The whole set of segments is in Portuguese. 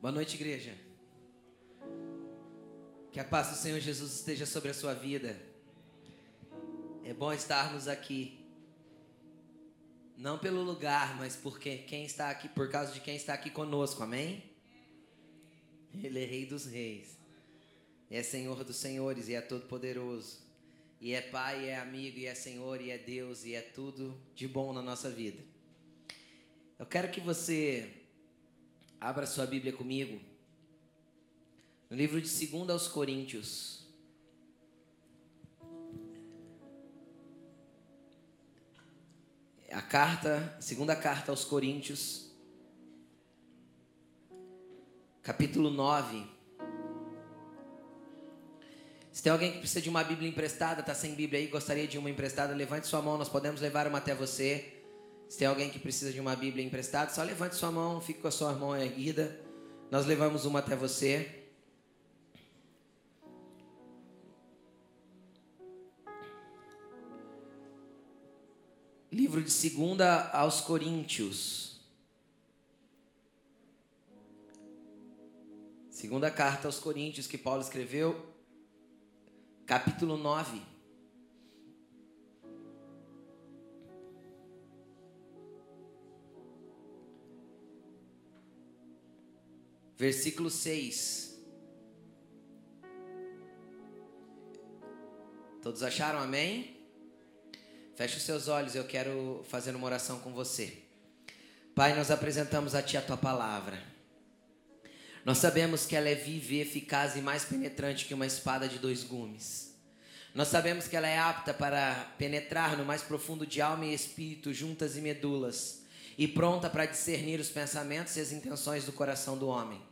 Boa noite, igreja. Que a paz do Senhor Jesus esteja sobre a sua vida. É bom estarmos aqui. Não pelo lugar, mas porque quem está aqui, por causa de quem está aqui conosco. Amém? Ele é Rei dos Reis. É Senhor dos Senhores e é todo poderoso. E é Pai, e é amigo, e é Senhor, e é Deus, e é tudo de bom na nossa vida. Eu quero que você abra sua Bíblia comigo. No livro de 2 aos Coríntios. A carta, segunda carta aos Coríntios, capítulo 9. Se tem alguém que precisa de uma Bíblia emprestada, está sem Bíblia aí, gostaria de uma emprestada, levante sua mão, nós podemos levar uma até você. Se tem alguém que precisa de uma Bíblia emprestada, só levante sua mão, fique com a sua mão erguida. Nós levamos uma até você. Livro de segunda aos Coríntios. Segunda carta aos Coríntios que Paulo escreveu, capítulo 9. Versículo 6. Todos acharam amém? Feche os seus olhos, eu quero fazer uma oração com você. Pai, nós apresentamos a Ti a Tua palavra. Nós sabemos que ela é viva eficaz e mais penetrante que uma espada de dois gumes. Nós sabemos que ela é apta para penetrar no mais profundo de alma e espírito, juntas e medulas, e pronta para discernir os pensamentos e as intenções do coração do homem.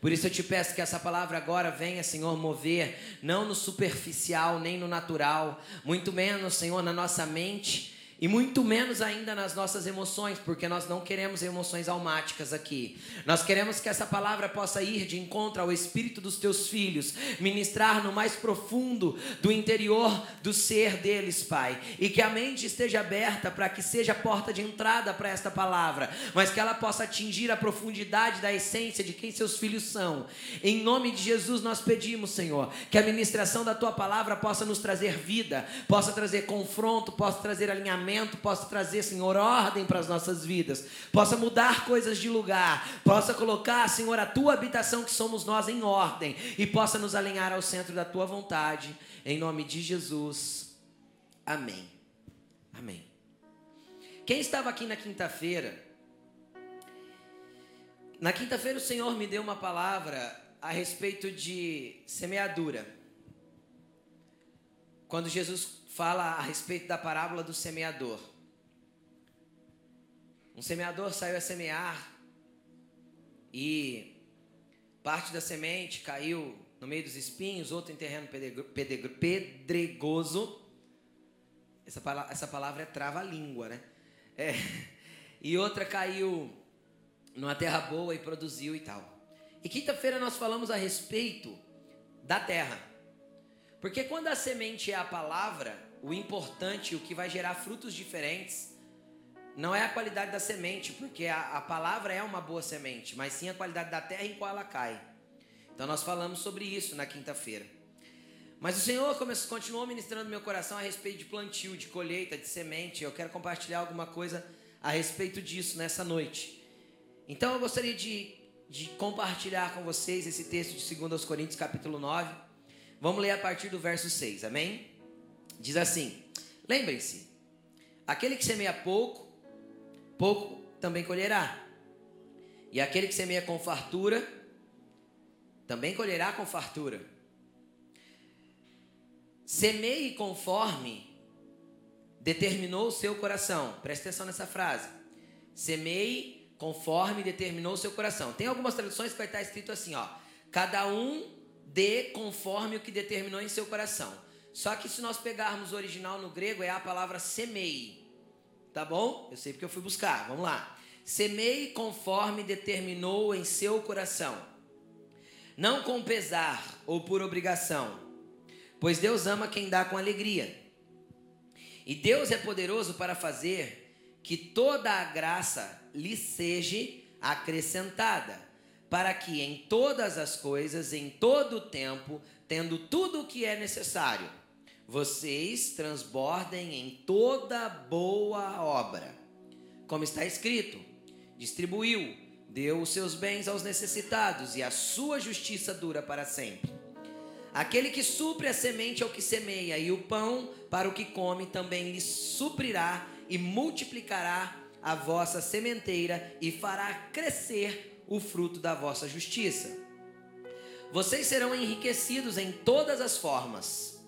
Por isso eu te peço que essa palavra agora venha, Senhor, mover, não no superficial, nem no natural, muito menos, Senhor, na nossa mente e muito menos ainda nas nossas emoções, porque nós não queremos emoções almáticas aqui. Nós queremos que essa palavra possa ir de encontro ao espírito dos teus filhos, ministrar no mais profundo do interior do ser deles, Pai. E que a mente esteja aberta para que seja porta de entrada para esta palavra, mas que ela possa atingir a profundidade da essência de quem seus filhos são. Em nome de Jesus nós pedimos, Senhor, que a ministração da tua palavra possa nos trazer vida, possa trazer confronto, possa trazer alinhamento possa trazer, Senhor, ordem para as nossas vidas, possa mudar coisas de lugar, possa colocar, Senhor, a tua habitação que somos nós em ordem e possa nos alinhar ao centro da tua vontade, em nome de Jesus. Amém. Amém. Quem estava aqui na quinta-feira? Na quinta-feira o Senhor me deu uma palavra a respeito de semeadura. Quando Jesus fala a respeito da parábola do semeador. Um semeador saiu a semear e parte da semente caiu no meio dos espinhos, outro em terreno pedregoso. Essa palavra, essa palavra é trava-língua, né? É, e outra caiu numa terra boa e produziu e tal. E quinta-feira nós falamos a respeito da terra. Porque quando a semente é a palavra, o importante, o que vai gerar frutos diferentes, não é a qualidade da semente, porque a, a palavra é uma boa semente, mas sim a qualidade da terra em qual ela cai. Então nós falamos sobre isso na quinta-feira. Mas o Senhor continuou ministrando meu coração a respeito de plantio, de colheita, de semente. Eu quero compartilhar alguma coisa a respeito disso nessa noite. Então eu gostaria de, de compartilhar com vocês esse texto de 2 Coríntios capítulo 9 Vamos ler a partir do verso 6, amém? Diz assim: Lembrem-se, aquele que semeia pouco, pouco também colherá. E aquele que semeia com fartura, também colherá com fartura. Semeie conforme determinou o seu coração. Preste atenção nessa frase. Semeie conforme determinou o seu coração. Tem algumas traduções que vai estar escrito assim, ó. Cada um dê conforme o que determinou em seu coração. Só que se nós pegarmos o original no grego, é a palavra semei. Tá bom? Eu sei porque eu fui buscar. Vamos lá. Semei conforme determinou em seu coração. Não com pesar ou por obrigação, pois Deus ama quem dá com alegria. E Deus é poderoso para fazer que toda a graça lhe seja acrescentada, para que em todas as coisas, em todo o tempo, tendo tudo o que é necessário, vocês transbordem em toda boa obra. Como está escrito: distribuiu, deu os seus bens aos necessitados, e a sua justiça dura para sempre. Aquele que supre a semente ao que semeia, e o pão para o que come, também lhe suprirá e multiplicará a vossa sementeira e fará crescer o fruto da vossa justiça. Vocês serão enriquecidos em todas as formas,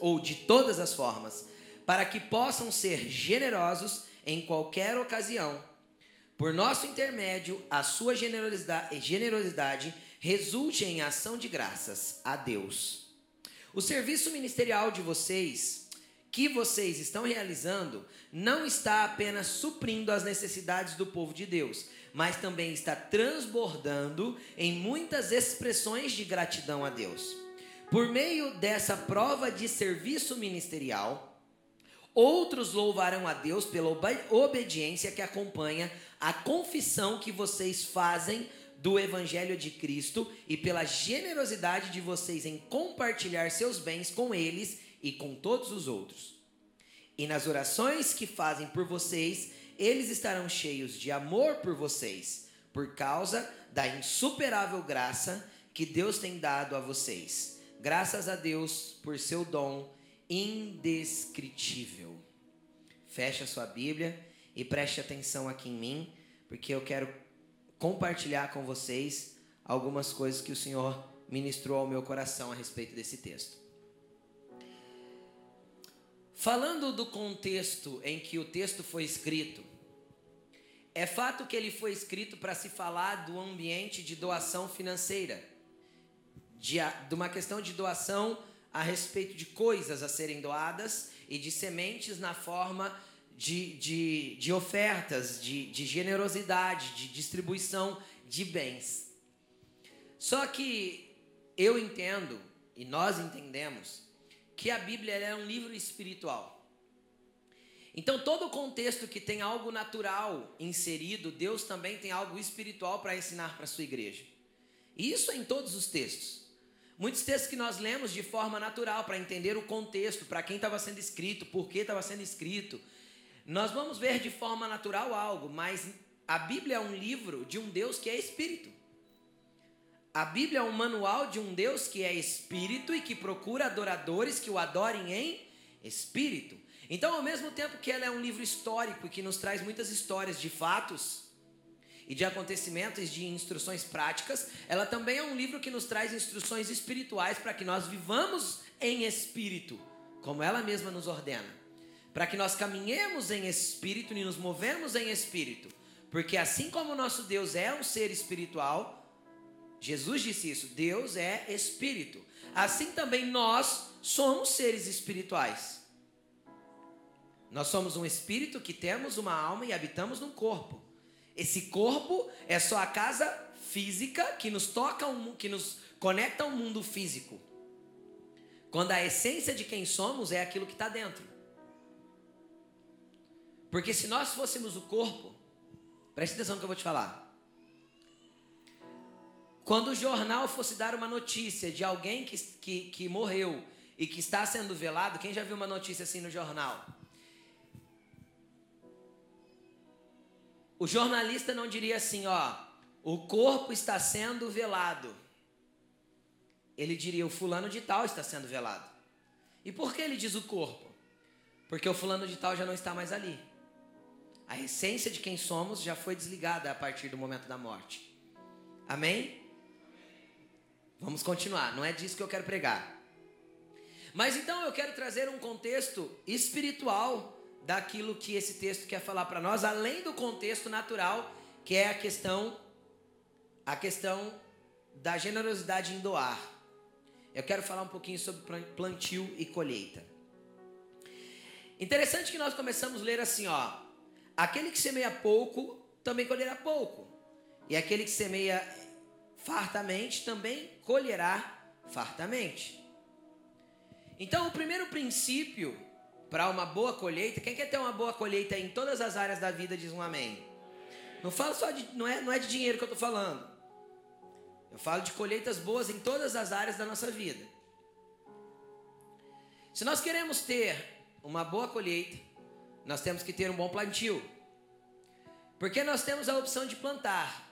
ou de todas as formas, para que possam ser generosos em qualquer ocasião. Por nosso intermédio, a sua generosidade, generosidade resulte em ação de graças a Deus. O serviço ministerial de vocês, que vocês estão realizando, não está apenas suprindo as necessidades do povo de Deus, mas também está transbordando em muitas expressões de gratidão a Deus. Por meio dessa prova de serviço ministerial, outros louvarão a Deus pela obediência que acompanha a confissão que vocês fazem do Evangelho de Cristo e pela generosidade de vocês em compartilhar seus bens com eles e com todos os outros. E nas orações que fazem por vocês, eles estarão cheios de amor por vocês, por causa da insuperável graça que Deus tem dado a vocês. Graças a Deus por seu dom indescritível. Feche a sua Bíblia e preste atenção aqui em mim, porque eu quero compartilhar com vocês algumas coisas que o Senhor ministrou ao meu coração a respeito desse texto. Falando do contexto em que o texto foi escrito, é fato que ele foi escrito para se falar do ambiente de doação financeira, de, de, uma questão de doação a respeito de coisas a serem doadas e de sementes na forma de, de, de ofertas, de, de generosidade, de distribuição de bens. Só que eu entendo, e nós entendemos, que a Bíblia é um livro espiritual. Então, todo contexto que tem algo natural inserido, Deus também tem algo espiritual para ensinar para a sua igreja. E isso é em todos os textos. Muitos textos que nós lemos de forma natural, para entender o contexto, para quem estava sendo escrito, por que estava sendo escrito. Nós vamos ver de forma natural algo, mas a Bíblia é um livro de um Deus que é espírito. A Bíblia é um manual de um Deus que é espírito e que procura adoradores que o adorem em espírito. Então, ao mesmo tempo que ela é um livro histórico e que nos traz muitas histórias de fatos e de acontecimentos, de instruções práticas, ela também é um livro que nos traz instruções espirituais para que nós vivamos em espírito, como ela mesma nos ordena. Para que nós caminhemos em espírito e nos movemos em espírito. Porque assim como o nosso Deus é um ser espiritual, Jesus disse isso, Deus é espírito. Assim também nós somos seres espirituais. Nós somos um espírito que temos uma alma e habitamos num corpo. Esse corpo é só a casa física que nos toca, que nos conecta ao mundo físico. Quando a essência de quem somos é aquilo que está dentro. Porque se nós fôssemos o corpo, preste atenção no que eu vou te falar. Quando o jornal fosse dar uma notícia de alguém que, que, que morreu e que está sendo velado, quem já viu uma notícia assim no jornal? O jornalista não diria assim, ó, o corpo está sendo velado. Ele diria, o fulano de tal está sendo velado. E por que ele diz o corpo? Porque o fulano de tal já não está mais ali. A essência de quem somos já foi desligada a partir do momento da morte. Amém? Vamos continuar, não é disso que eu quero pregar. Mas então eu quero trazer um contexto espiritual daquilo que esse texto quer falar para nós, além do contexto natural, que é a questão a questão da generosidade em doar. Eu quero falar um pouquinho sobre plantio e colheita. Interessante que nós começamos a ler assim, ó: aquele que semeia pouco também colherá pouco, e aquele que semeia fartamente também colherá fartamente. Então, o primeiro princípio para uma boa colheita. Quem quer ter uma boa colheita em todas as áreas da vida, diz um amém. Não falo só de, não é, não é de dinheiro que eu estou falando. Eu falo de colheitas boas em todas as áreas da nossa vida. Se nós queremos ter uma boa colheita, nós temos que ter um bom plantio. Porque nós temos a opção de plantar.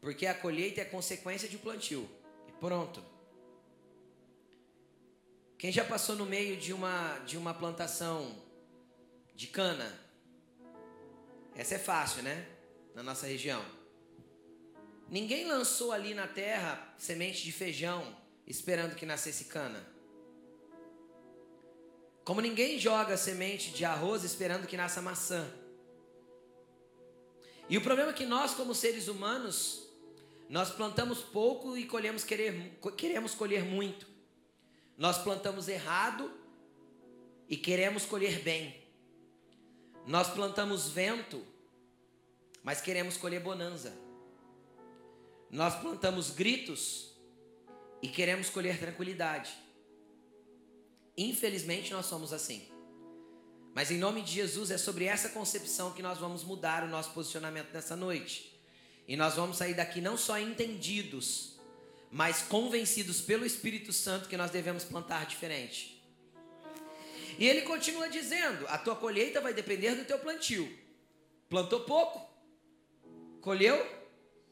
Porque a colheita é consequência de um plantio. E pronto. Quem já passou no meio de uma, de uma plantação de cana? Essa é fácil, né? Na nossa região. Ninguém lançou ali na terra semente de feijão esperando que nascesse cana. Como ninguém joga semente de arroz esperando que nasça maçã. E o problema é que nós, como seres humanos, nós plantamos pouco e colhemos querer, queremos colher muito. Nós plantamos errado e queremos colher bem. Nós plantamos vento, mas queremos colher bonança. Nós plantamos gritos e queremos colher tranquilidade. Infelizmente nós somos assim. Mas em nome de Jesus é sobre essa concepção que nós vamos mudar o nosso posicionamento nessa noite. E nós vamos sair daqui não só entendidos, mas convencidos pelo Espírito Santo que nós devemos plantar diferente. E ele continua dizendo: a tua colheita vai depender do teu plantio. Plantou pouco, colheu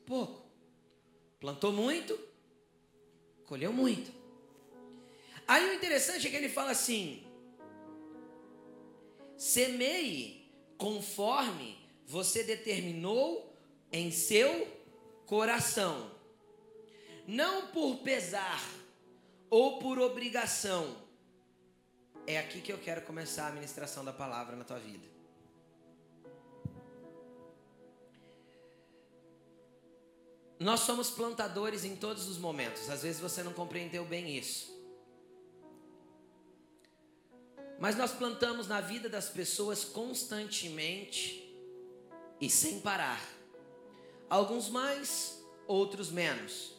pouco. Plantou muito, colheu muito. Aí o interessante é que ele fala assim: semeie conforme você determinou em seu coração, não por pesar ou por obrigação. É aqui que eu quero começar a ministração da palavra na tua vida. Nós somos plantadores em todos os momentos. Às vezes você não compreendeu bem isso. Mas nós plantamos na vida das pessoas constantemente e sem parar. Alguns mais, outros menos.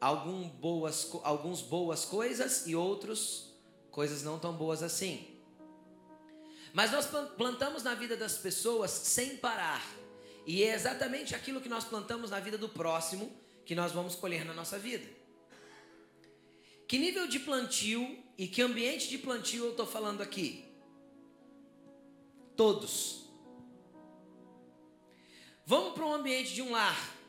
Algum boas, alguns boas coisas e outros coisas não tão boas assim. Mas nós plantamos na vida das pessoas sem parar. E é exatamente aquilo que nós plantamos na vida do próximo que nós vamos colher na nossa vida. Que nível de plantio e que ambiente de plantio eu estou falando aqui? Todos. Vamos para um ambiente de um lar.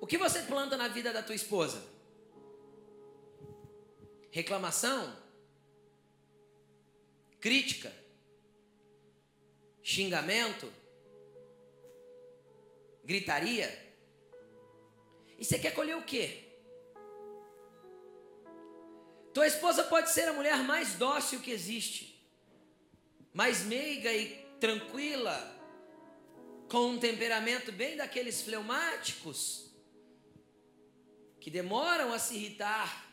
O que você planta na vida da tua esposa? Reclamação? Crítica? Xingamento? Gritaria? E você quer colher o quê? Tua esposa pode ser a mulher mais dócil que existe, mais meiga e tranquila, com um temperamento bem daqueles fleumáticos, que demoram a se irritar.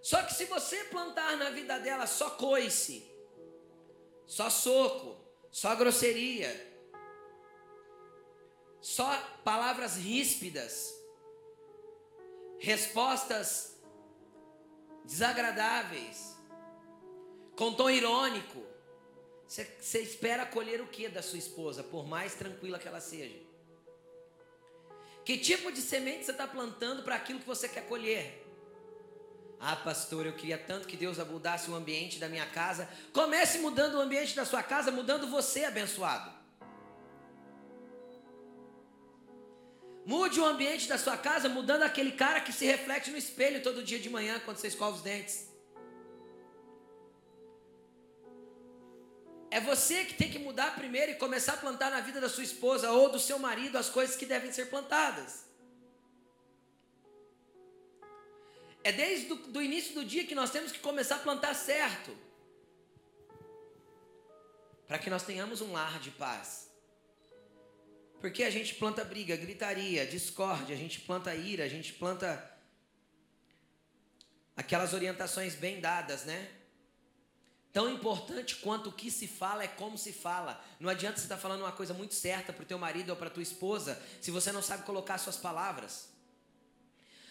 Só que se você plantar na vida dela só coice, só soco, só grosseria, só palavras ríspidas, respostas desagradáveis, com tom irônico. Você espera colher o que da sua esposa, por mais tranquila que ela seja? Que tipo de semente você está plantando para aquilo que você quer colher? Ah, pastor, eu queria tanto que Deus mudasse o ambiente da minha casa. Comece mudando o ambiente da sua casa, mudando você, abençoado. Mude o ambiente da sua casa, mudando aquele cara que se reflete no espelho todo dia de manhã quando você escova os dentes. É você que tem que mudar primeiro e começar a plantar na vida da sua esposa ou do seu marido as coisas que devem ser plantadas. É desde o do início do dia que nós temos que começar a plantar certo. Para que nós tenhamos um lar de paz. Porque a gente planta briga, gritaria, discórdia, a gente planta ira, a gente planta aquelas orientações bem dadas, né? Tão importante quanto o que se fala é como se fala. Não adianta você estar tá falando uma coisa muito certa para o teu marido ou para tua esposa se você não sabe colocar suas palavras.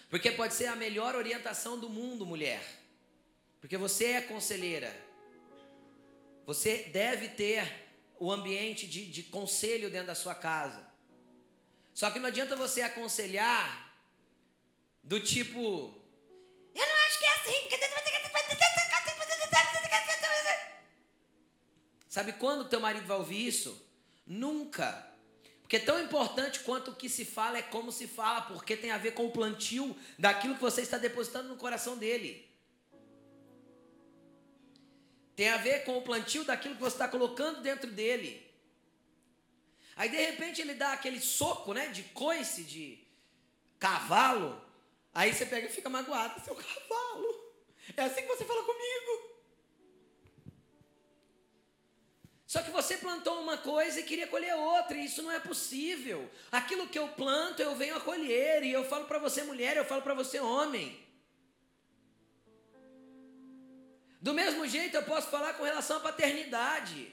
Porque pode ser a melhor orientação do mundo, mulher. Porque você é conselheira. Você deve ter o ambiente de, de conselho dentro da sua casa. Só que não adianta você aconselhar do tipo. Eu não acho que é assim. Sabe quando teu marido vai ouvir isso? Nunca. Porque tão importante quanto o que se fala é como se fala, porque tem a ver com o plantio daquilo que você está depositando no coração dele. Tem a ver com o plantio daquilo que você está colocando dentro dele. Aí de repente ele dá aquele soco, né, de coice, de cavalo. Aí você pega e fica magoado, seu cavalo. É assim que você fala comigo. Só que você plantou uma coisa e queria colher outra, e isso não é possível. Aquilo que eu planto, eu venho a colher, e eu falo para você mulher, eu falo para você homem. Do mesmo jeito eu posso falar com relação à paternidade.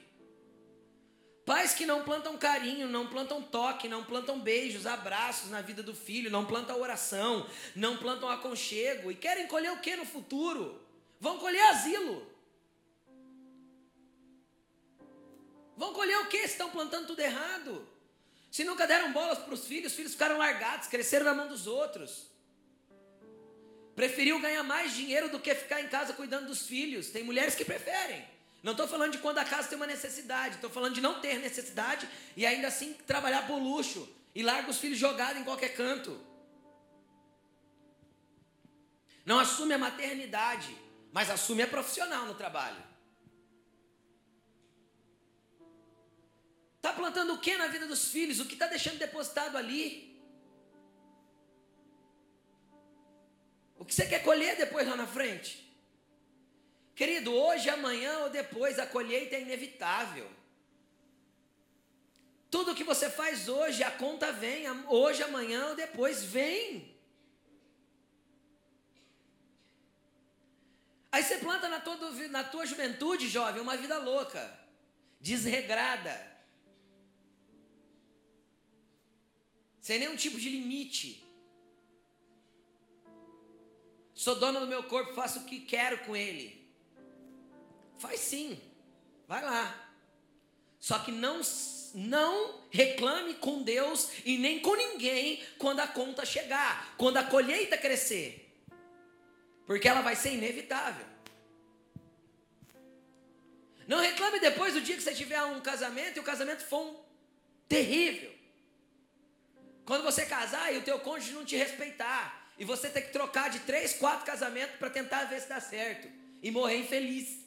Pais que não plantam carinho, não plantam toque, não plantam beijos, abraços na vida do filho, não plantam oração, não plantam aconchego e querem colher o que no futuro? Vão colher asilo. Vão colher o que? Estão plantando tudo errado. Se nunca deram bolas para os filhos, os filhos ficaram largados, cresceram na mão dos outros. Preferiu ganhar mais dinheiro do que ficar em casa cuidando dos filhos. Tem mulheres que preferem. Não estou falando de quando a casa tem uma necessidade, estou falando de não ter necessidade e ainda assim trabalhar por luxo e larga os filhos jogados em qualquer canto. Não assume a maternidade, mas assume a profissional no trabalho. Está plantando o que na vida dos filhos? O que está deixando depositado ali? O que você quer colher depois lá na frente? Querido, hoje, amanhã ou depois a colheita é inevitável. Tudo que você faz hoje, a conta vem, hoje, amanhã ou depois vem. Aí você planta na tua, na tua juventude, jovem, uma vida louca, desregrada, sem nenhum tipo de limite. Sou dona do meu corpo, faço o que quero com ele. Faz sim. Vai lá. Só que não não reclame com Deus e nem com ninguém quando a conta chegar, quando a colheita crescer. Porque ela vai ser inevitável. Não reclame depois do dia que você tiver um casamento e o casamento for um terrível. Quando você casar e o teu cônjuge não te respeitar, e você ter que trocar de três, quatro casamentos para tentar ver se dá certo. E morrer infeliz.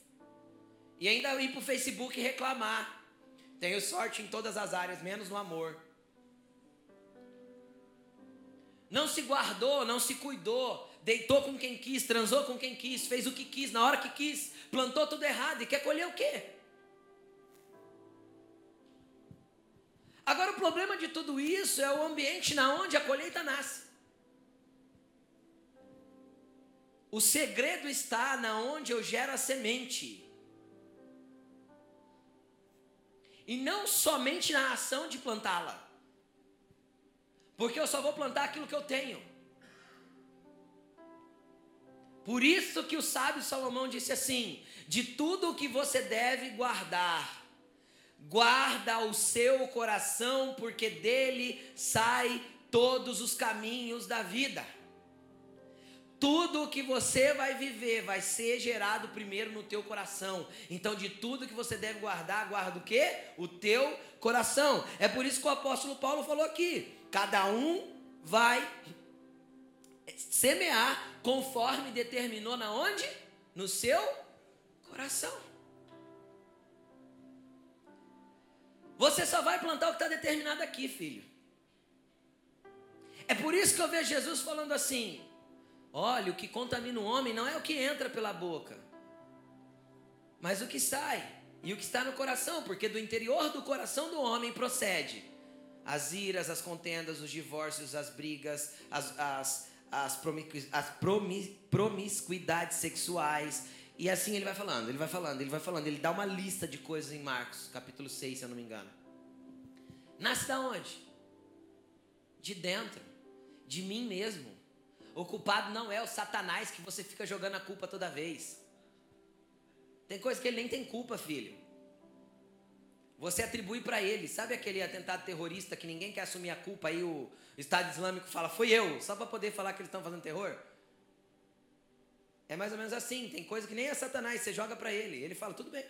E ainda ir para o Facebook reclamar. Tenho sorte em todas as áreas, menos no amor. Não se guardou, não se cuidou, deitou com quem quis, transou com quem quis, fez o que quis, na hora que quis, plantou tudo errado e quer colher o quê? Agora o problema de tudo isso é o ambiente na onde a colheita nasce. O segredo está na onde eu gero a semente. E não somente na ação de plantá-la. Porque eu só vou plantar aquilo que eu tenho. Por isso que o sábio Salomão disse assim: de tudo o que você deve guardar, guarda o seu coração, porque dele sai todos os caminhos da vida. Tudo o que você vai viver vai ser gerado primeiro no teu coração. Então, de tudo que você deve guardar, guarda o quê? O teu coração. É por isso que o apóstolo Paulo falou aqui: cada um vai semear conforme determinou na onde? No seu coração. Você só vai plantar o que está determinado aqui, filho. É por isso que eu vejo Jesus falando assim: Olha, o que contamina o homem não é o que entra pela boca, mas o que sai e o que está no coração, porque do interior do coração do homem procede as iras, as contendas, os divórcios, as brigas, as, as, as, promiscuidades sexuais. E assim ele vai falando, ele vai falando, ele vai falando. Ele dá uma lista de coisas em Marcos, capítulo 6, se eu não me engano. Nasce da onde? De dentro, de mim mesmo. O culpado não é o Satanás que você fica jogando a culpa toda vez. Tem coisa que ele nem tem culpa, filho. Você atribui para ele. Sabe aquele atentado terrorista que ninguém quer assumir a culpa? Aí o Estado Islâmico fala, foi eu, só para poder falar que eles estão fazendo terror? É mais ou menos assim. Tem coisa que nem é Satanás, você joga para ele. Ele fala, tudo bem,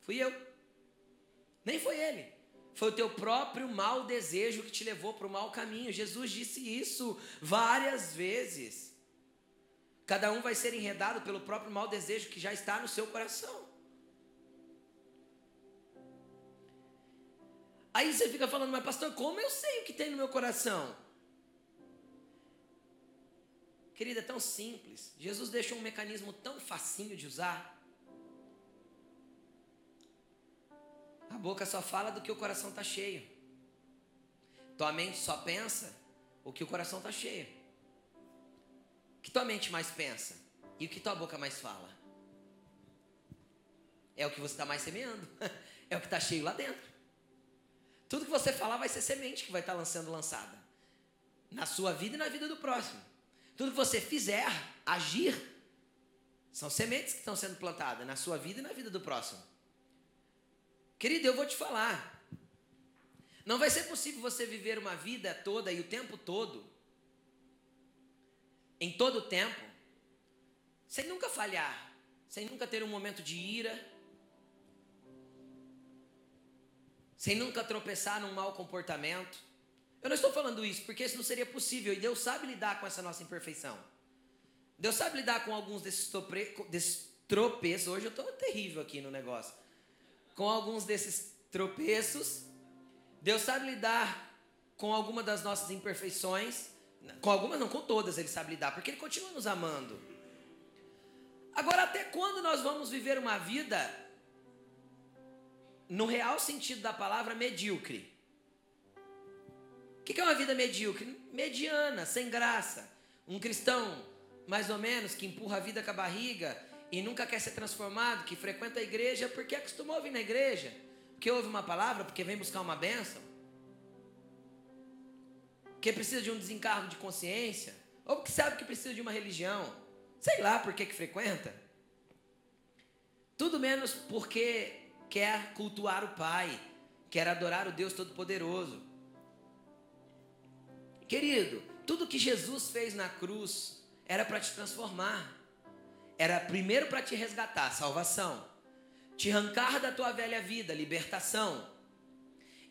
fui eu. Nem foi ele. Foi o teu próprio mau desejo que te levou para o mau caminho. Jesus disse isso várias vezes. Cada um vai ser enredado pelo próprio mau desejo que já está no seu coração. Aí você fica falando, mas pastor, como eu sei o que tem no meu coração? Querida, é tão simples. Jesus deixou um mecanismo tão facinho de usar. A boca só fala do que o coração está cheio. Tua mente só pensa o que o coração está cheio. O que tua mente mais pensa? E o que tua boca mais fala? É o que você está mais semeando. É o que está cheio lá dentro. Tudo que você falar vai ser semente que vai estar tá sendo lançada. Na sua vida e na vida do próximo. Tudo que você fizer, agir, são sementes que estão sendo plantadas na sua vida e na vida do próximo. Querido, eu vou te falar. Não vai ser possível você viver uma vida toda e o tempo todo, em todo o tempo, sem nunca falhar, sem nunca ter um momento de ira, sem nunca tropeçar num mau comportamento. Eu não estou falando isso porque isso não seria possível e Deus sabe lidar com essa nossa imperfeição. Deus sabe lidar com alguns desses, desses tropeços. Hoje eu estou terrível aqui no negócio com alguns desses tropeços. Deus sabe lidar com alguma das nossas imperfeições. Com algumas, não, com todas Ele sabe lidar, porque Ele continua nos amando. Agora, até quando nós vamos viver uma vida, no real sentido da palavra, medíocre? O que é uma vida medíocre? Mediana, sem graça. Um cristão, mais ou menos, que empurra a vida com a barriga e nunca quer ser transformado, que frequenta a igreja porque acostumou a vir na igreja, porque ouve uma palavra, porque vem buscar uma bênção, porque precisa de um desencargo de consciência, ou porque sabe que precisa de uma religião, sei lá por que, que frequenta. Tudo menos porque quer cultuar o Pai, quer adorar o Deus Todo-Poderoso. Querido, tudo que Jesus fez na cruz era para te transformar era primeiro para te resgatar, salvação, te arrancar da tua velha vida, libertação,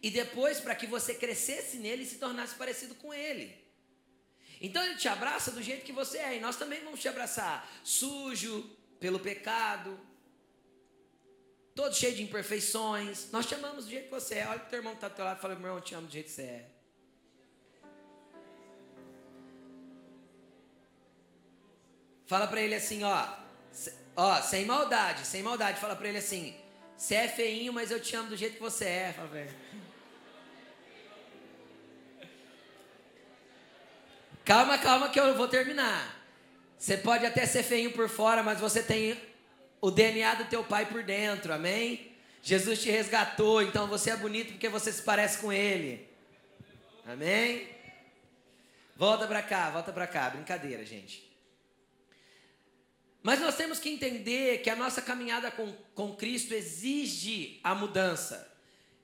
e depois para que você crescesse nele e se tornasse parecido com ele. Então ele te abraça do jeito que você é, e nós também vamos te abraçar, sujo pelo pecado, todo cheio de imperfeições. Nós te amamos do jeito que você é. Olha o teu irmão que está do teu lado e fala: meu irmão, eu te amo do jeito que você é. Fala para ele assim, ó, ó, sem maldade, sem maldade. Fala para ele assim, você é feinho, mas eu te amo do jeito que você é. Fala pra ele. Calma, calma que eu vou terminar. Você pode até ser feinho por fora, mas você tem o DNA do teu pai por dentro, amém? Jesus te resgatou, então você é bonito porque você se parece com ele. Amém? Volta pra cá, volta pra cá. Brincadeira, gente. Mas nós temos que entender que a nossa caminhada com, com Cristo exige a mudança,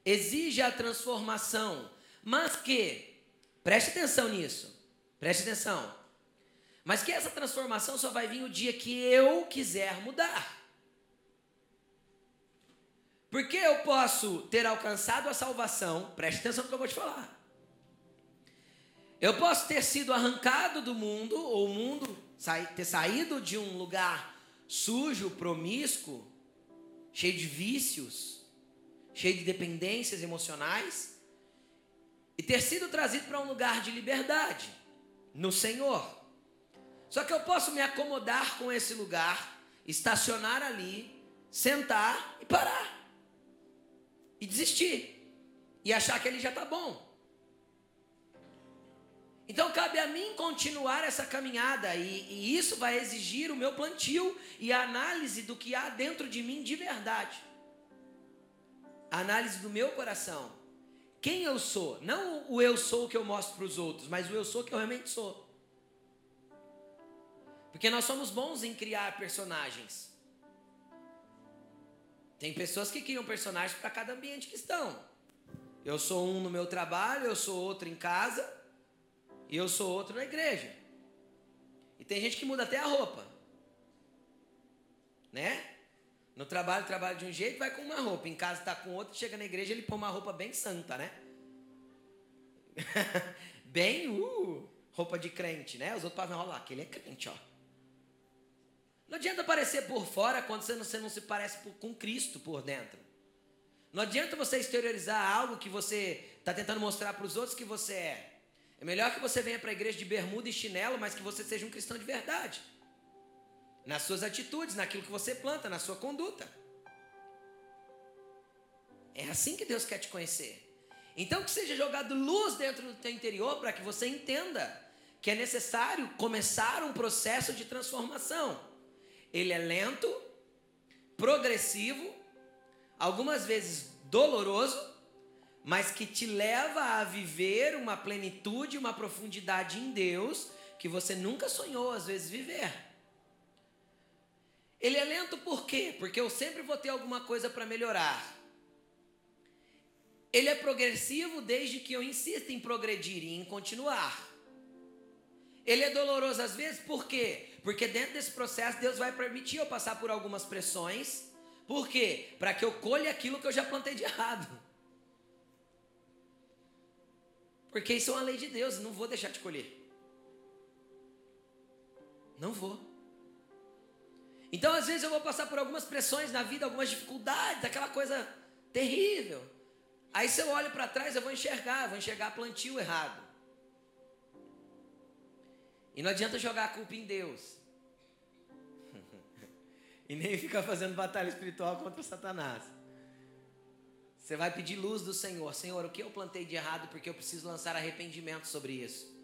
exige a transformação, mas que, preste atenção nisso, preste atenção, mas que essa transformação só vai vir o dia que eu quiser mudar. Porque eu posso ter alcançado a salvação, preste atenção no que eu vou te falar. Eu posso ter sido arrancado do mundo, ou o mundo ter saído de um lugar sujo, promíscuo, cheio de vícios, cheio de dependências emocionais, e ter sido trazido para um lugar de liberdade no Senhor. Só que eu posso me acomodar com esse lugar, estacionar ali, sentar e parar. E desistir. E achar que ele já está bom. Então cabe a mim continuar essa caminhada e, e, isso vai exigir o meu plantio e a análise do que há dentro de mim de verdade. A análise do meu coração. Quem eu sou? Não o eu sou que eu mostro para os outros, mas o eu sou que eu realmente sou. Porque nós somos bons em criar personagens. Tem pessoas que criam personagens para cada ambiente que estão. Eu sou um no meu trabalho, eu sou outro em casa e eu sou outro na igreja. E tem gente que muda até a roupa. Né? No trabalho, trabalha de um jeito, vai com uma roupa. Em casa está com outra, chega na igreja, ele põe uma roupa bem santa, né? bem, uh, roupa de crente, né? Os outros podem falar, aquele é crente, ó. Não adianta parecer por fora quando você não, você não se parece por, com Cristo por dentro. Não adianta você exteriorizar algo que você está tentando mostrar para os outros que você é. É melhor que você venha para a igreja de bermuda e chinelo, mas que você seja um cristão de verdade nas suas atitudes, naquilo que você planta, na sua conduta. É assim que Deus quer te conhecer. Então que seja jogado luz dentro do teu interior para que você entenda que é necessário começar um processo de transformação. Ele é lento, progressivo, algumas vezes doloroso, mas que te leva a viver uma plenitude, uma profundidade em Deus que você nunca sonhou às vezes viver. Ele é lento por quê? Porque eu sempre vou ter alguma coisa para melhorar. Ele é progressivo desde que eu insisto em progredir e em continuar. Ele é doloroso às vezes por quê? Porque dentro desse processo Deus vai permitir eu passar por algumas pressões. Por quê? Para que eu colhe aquilo que eu já plantei de errado. Porque isso é uma lei de Deus, não vou deixar de colher. Não vou. Então, às vezes, eu vou passar por algumas pressões na vida, algumas dificuldades, aquela coisa terrível. Aí, se eu olho para trás, eu vou enxergar, eu vou enxergar plantio errado. E não adianta jogar a culpa em Deus. e nem ficar fazendo batalha espiritual contra Satanás. Você vai pedir luz do Senhor. Senhor, o que eu plantei de errado porque eu preciso lançar arrependimento sobre isso.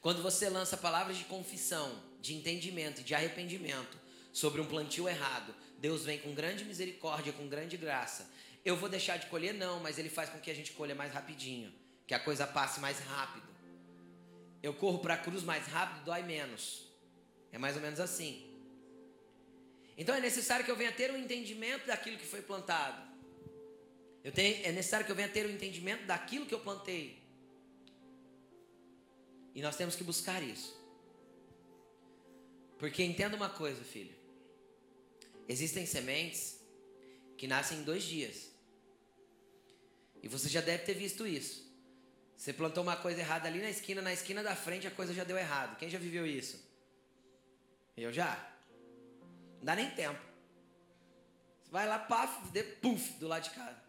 Quando você lança palavras de confissão, de entendimento e de arrependimento sobre um plantio errado, Deus vem com grande misericórdia, com grande graça. Eu vou deixar de colher? Não, mas Ele faz com que a gente colha mais rapidinho, que a coisa passe mais rápido. Eu corro para a cruz mais rápido, dói menos. É mais ou menos assim. Então é necessário que eu venha ter um entendimento daquilo que foi plantado. Eu tenho, é necessário que eu venha ter um entendimento daquilo que eu plantei. E nós temos que buscar isso. Porque entenda uma coisa, filho. Existem sementes que nascem em dois dias. E você já deve ter visto isso. Você plantou uma coisa errada ali na esquina, na esquina da frente a coisa já deu errado. Quem já viveu isso? Eu já. Não dá nem tempo. Você vai lá, paf, puf, do lado de casa.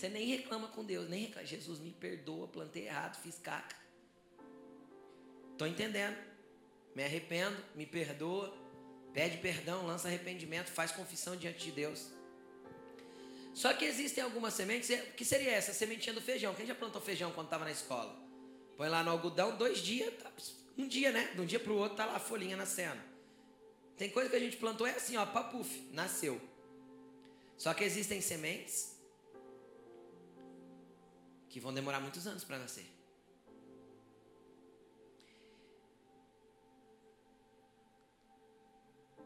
Você nem reclama com Deus, nem reclama. Jesus me perdoa, plantei errado, fiz caca. Estou entendendo. Me arrependo, me perdoa, pede perdão, lança arrependimento, faz confissão diante de Deus. Só que existem algumas sementes, o que seria essa? A sementinha do feijão. Quem já plantou feijão quando estava na escola? Põe lá no algodão, dois dias, tá, um dia, né? De um dia para o outro tá lá a folhinha nascendo. Tem coisa que a gente plantou, é assim, ó, papuf, nasceu. Só que existem sementes que vão demorar muitos anos para nascer.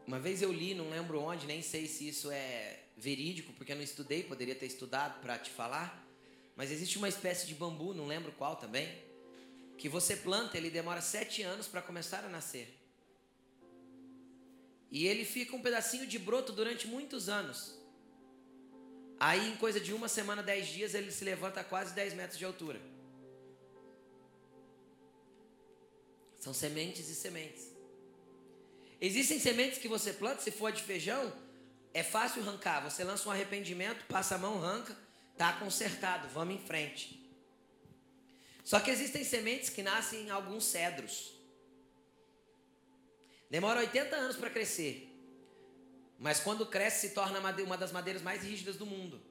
Uma vez eu li, não lembro onde, nem sei se isso é verídico, porque eu não estudei, poderia ter estudado para te falar. Mas existe uma espécie de bambu, não lembro qual também, que você planta, ele demora sete anos para começar a nascer. E ele fica um pedacinho de broto durante muitos anos. Aí, em coisa de uma semana, dez dias, ele se levanta a quase dez metros de altura. São sementes e sementes. Existem sementes que você planta, se for de feijão, é fácil arrancar. Você lança um arrependimento, passa a mão, arranca, tá consertado, vamos em frente. Só que existem sementes que nascem em alguns cedros. Demora 80 anos para crescer. Mas quando cresce, se torna uma das madeiras mais rígidas do mundo.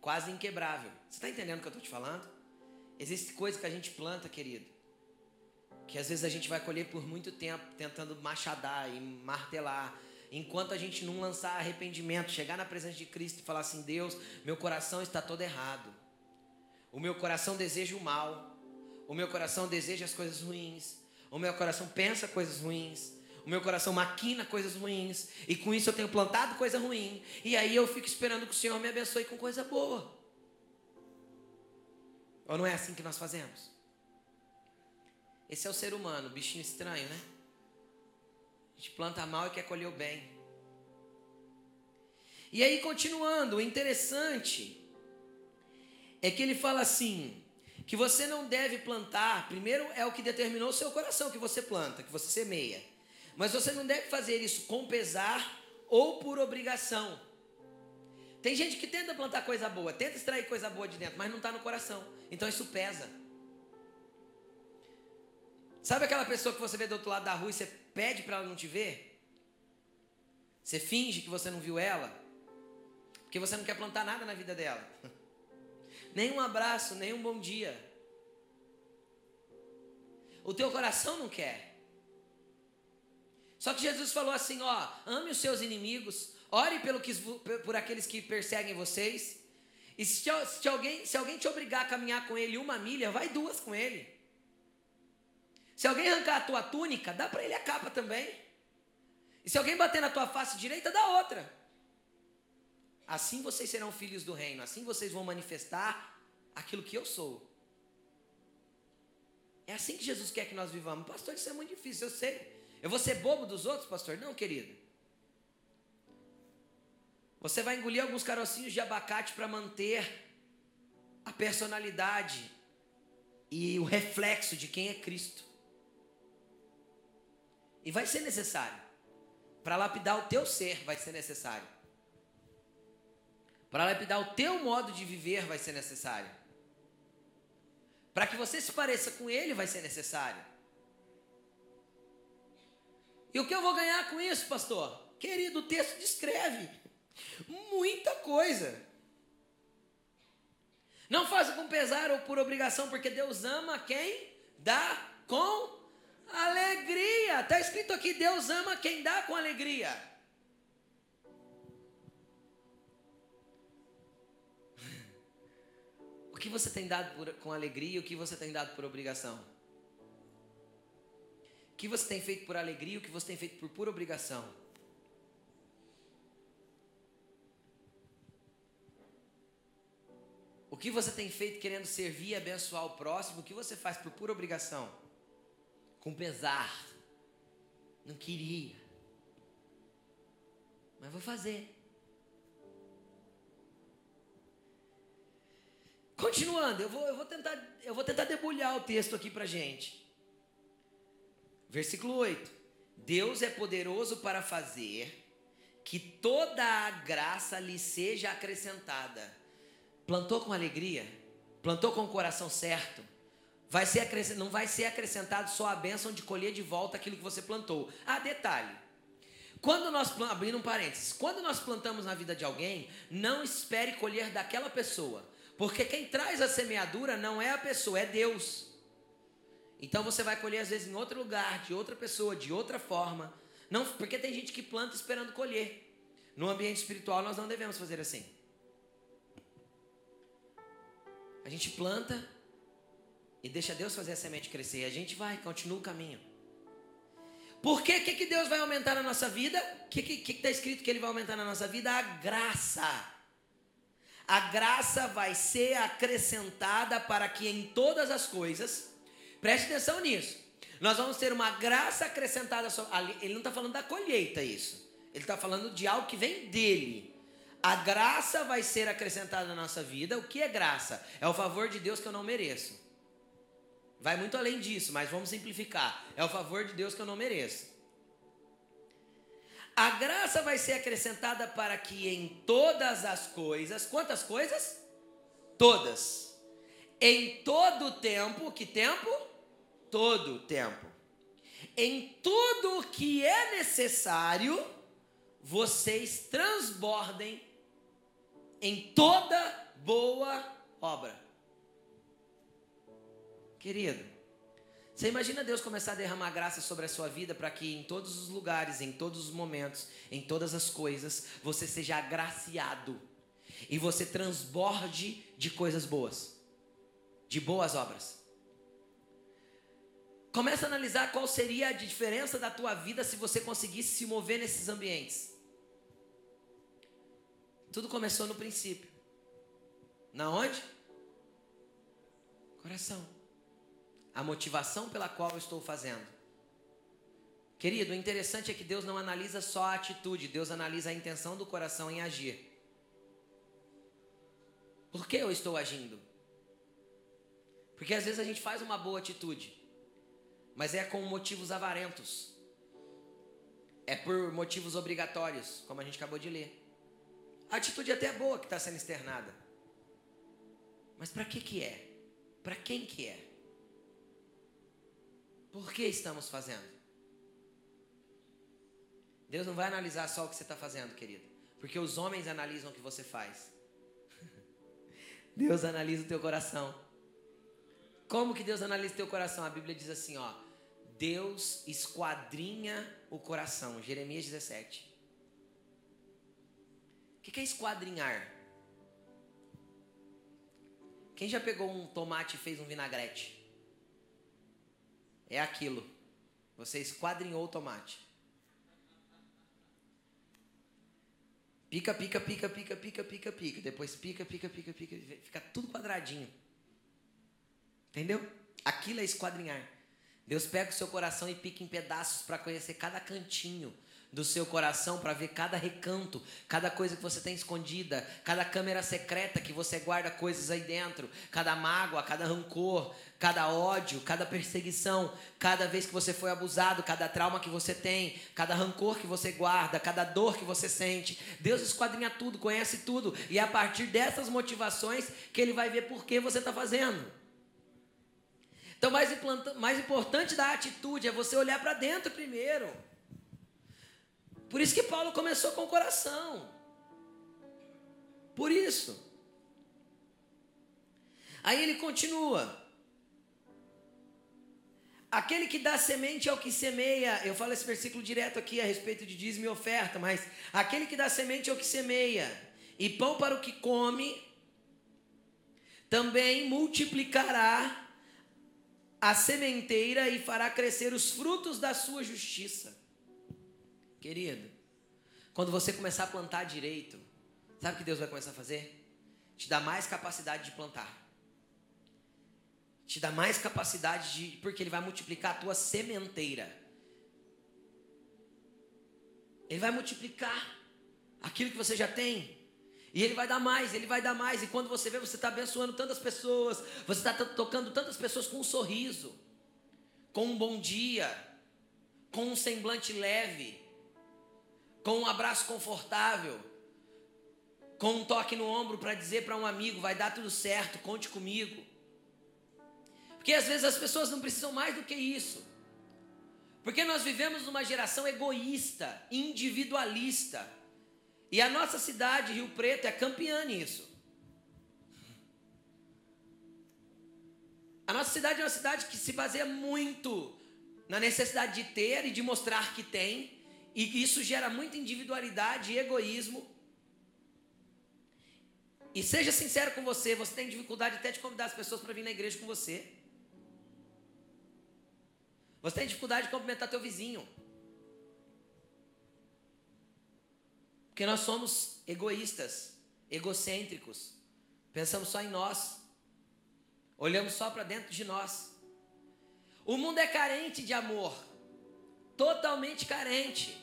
Quase inquebrável. Você está entendendo o que eu estou te falando? Existe coisa que a gente planta, querido, que às vezes a gente vai colher por muito tempo tentando machadar e martelar, enquanto a gente não lançar arrependimento, chegar na presença de Cristo e falar assim: Deus, meu coração está todo errado, o meu coração deseja o mal, o meu coração deseja as coisas ruins, o meu coração pensa coisas ruins, meu coração maquina coisas ruins, e com isso eu tenho plantado coisa ruim, e aí eu fico esperando que o Senhor me abençoe com coisa boa. Ou não é assim que nós fazemos? Esse é o ser humano, bichinho estranho, né? A gente planta mal e quer colher o bem. E aí, continuando, o interessante é que ele fala assim: que você não deve plantar, primeiro é o que determinou o seu coração que você planta, que você semeia. Mas você não deve fazer isso com pesar ou por obrigação. Tem gente que tenta plantar coisa boa, tenta extrair coisa boa de dentro, mas não está no coração. Então isso pesa. Sabe aquela pessoa que você vê do outro lado da rua e você pede para ela não te ver? Você finge que você não viu ela? Porque você não quer plantar nada na vida dela. Nem um abraço, nem um bom dia. O teu coração não quer. Só que Jesus falou assim: ó, ame os seus inimigos, ore pelo que, por aqueles que perseguem vocês. E se, se, alguém, se alguém te obrigar a caminhar com ele uma milha, vai duas com ele. Se alguém arrancar a tua túnica, dá para ele a capa também. E se alguém bater na tua face direita, dá outra. Assim vocês serão filhos do reino, assim vocês vão manifestar aquilo que eu sou. É assim que Jesus quer que nós vivamos. Pastor, isso é muito difícil, eu sei. Eu vou ser bobo dos outros, pastor? Não, querido. Você vai engolir alguns carocinhos de abacate para manter a personalidade e o reflexo de quem é Cristo. E vai ser necessário. Para lapidar o teu ser, vai ser necessário. Para lapidar o teu modo de viver, vai ser necessário. Para que você se pareça com ele, vai ser necessário. E o que eu vou ganhar com isso, pastor? Querido, o texto descreve muita coisa. Não faça com pesar ou por obrigação, porque Deus ama quem dá com Alegria. Está escrito aqui: Deus ama quem dá com alegria. O que você tem dado por, com alegria e o que você tem dado por obrigação? Que você tem feito por alegria o que você tem feito por pura obrigação? O que você tem feito querendo servir e abençoar o próximo? O que você faz por pura obrigação? com pesar. Não queria. Mas vou fazer. Continuando, eu vou, eu vou, tentar, eu vou tentar debulhar o texto aqui para gente. Versículo 8: Deus é poderoso para fazer que toda a graça lhe seja acrescentada. Plantou com alegria? Plantou com o coração certo? vai ser não vai ser acrescentado só a bênção de colher de volta aquilo que você plantou. Ah, detalhe. Quando nós, abrindo um parênteses, quando nós plantamos na vida de alguém, não espere colher daquela pessoa. Porque quem traz a semeadura não é a pessoa, é Deus. Então você vai colher às vezes em outro lugar, de outra pessoa, de outra forma. Não, porque tem gente que planta esperando colher. No ambiente espiritual nós não devemos fazer assim. A gente planta e deixa Deus fazer a semente crescer. A gente vai, continua o caminho. Por que, que, que Deus vai aumentar na nossa vida? O que está que, que tá escrito que Ele vai aumentar na nossa vida? A graça. A graça vai ser acrescentada para que em todas as coisas, preste atenção nisso, nós vamos ter uma graça acrescentada. Ele não está falando da colheita, isso. Ele está falando de algo que vem dele. A graça vai ser acrescentada na nossa vida. O que é graça? É o favor de Deus que eu não mereço. Vai muito além disso, mas vamos simplificar. É o favor de Deus que eu não mereço. A graça vai ser acrescentada para que em todas as coisas, quantas coisas? Todas. Em todo o tempo, que tempo? Todo o tempo. Em tudo o que é necessário, vocês transbordem em toda boa obra. Querido, você imagina Deus começar a derramar graça sobre a sua vida para que em todos os lugares, em todos os momentos, em todas as coisas, você seja agraciado e você transborde de coisas boas, de boas obras. Começa a analisar qual seria a diferença da tua vida se você conseguisse se mover nesses ambientes. Tudo começou no princípio. Na onde? Coração. A motivação pela qual eu estou fazendo. Querido, o interessante é que Deus não analisa só a atitude, Deus analisa a intenção do coração em agir. Por que eu estou agindo? Porque às vezes a gente faz uma boa atitude, mas é com motivos avarentos. É por motivos obrigatórios, como a gente acabou de ler. A atitude até é boa que está sendo externada. Mas para que que é? Para quem que é? Por que estamos fazendo? Deus não vai analisar só o que você está fazendo, querido. Porque os homens analisam o que você faz. Deus analisa o teu coração. Como que Deus analisa o teu coração? A Bíblia diz assim, ó. Deus esquadrinha o coração. Jeremias 17. O que é esquadrinhar? Quem já pegou um tomate e fez um vinagrete? É aquilo. Você esquadrinhou o tomate. Pica, pica, pica, pica, pica, pica, pica. Depois pica, pica, pica, pica. Fica tudo quadradinho. Entendeu? Aquilo é esquadrinhar. Deus pega o seu coração e pica em pedaços para conhecer cada cantinho do seu coração para ver cada recanto, cada coisa que você tem escondida, cada câmera secreta que você guarda coisas aí dentro, cada mágoa, cada rancor, cada ódio, cada perseguição, cada vez que você foi abusado, cada trauma que você tem, cada rancor que você guarda, cada dor que você sente. Deus esquadrinha tudo, conhece tudo, e é a partir dessas motivações que ele vai ver por que você está fazendo. Então, mais, mais importante da atitude é você olhar para dentro primeiro. Por isso que Paulo começou com o coração. Por isso. Aí ele continua. Aquele que dá semente ao que semeia. Eu falo esse versículo direto aqui a respeito de dízimo e oferta, mas aquele que dá semente ao que semeia e pão para o que come, também multiplicará a sementeira e fará crescer os frutos da sua justiça. Querido, quando você começar a plantar direito, sabe o que Deus vai começar a fazer? Te dá mais capacidade de plantar. Te dá mais capacidade de. Porque Ele vai multiplicar a tua sementeira. Ele vai multiplicar aquilo que você já tem. E Ele vai dar mais, Ele vai dar mais. E quando você vê, você está abençoando tantas pessoas. Você está tocando tantas pessoas com um sorriso, com um bom dia, com um semblante leve com um abraço confortável, com um toque no ombro para dizer para um amigo: vai dar tudo certo, conte comigo. Porque às vezes as pessoas não precisam mais do que isso. Porque nós vivemos numa geração egoísta, individualista. E a nossa cidade, Rio Preto, é campeã nisso. A nossa cidade é uma cidade que se baseia muito na necessidade de ter e de mostrar que tem, e isso gera muita individualidade e egoísmo. E seja sincero com você, você tem dificuldade até de convidar as pessoas para vir na igreja com você. Você tem dificuldade de cumprimentar teu vizinho. Porque nós somos egoístas, egocêntricos. Pensamos só em nós. Olhamos só para dentro de nós. O mundo é carente de amor. Totalmente carente.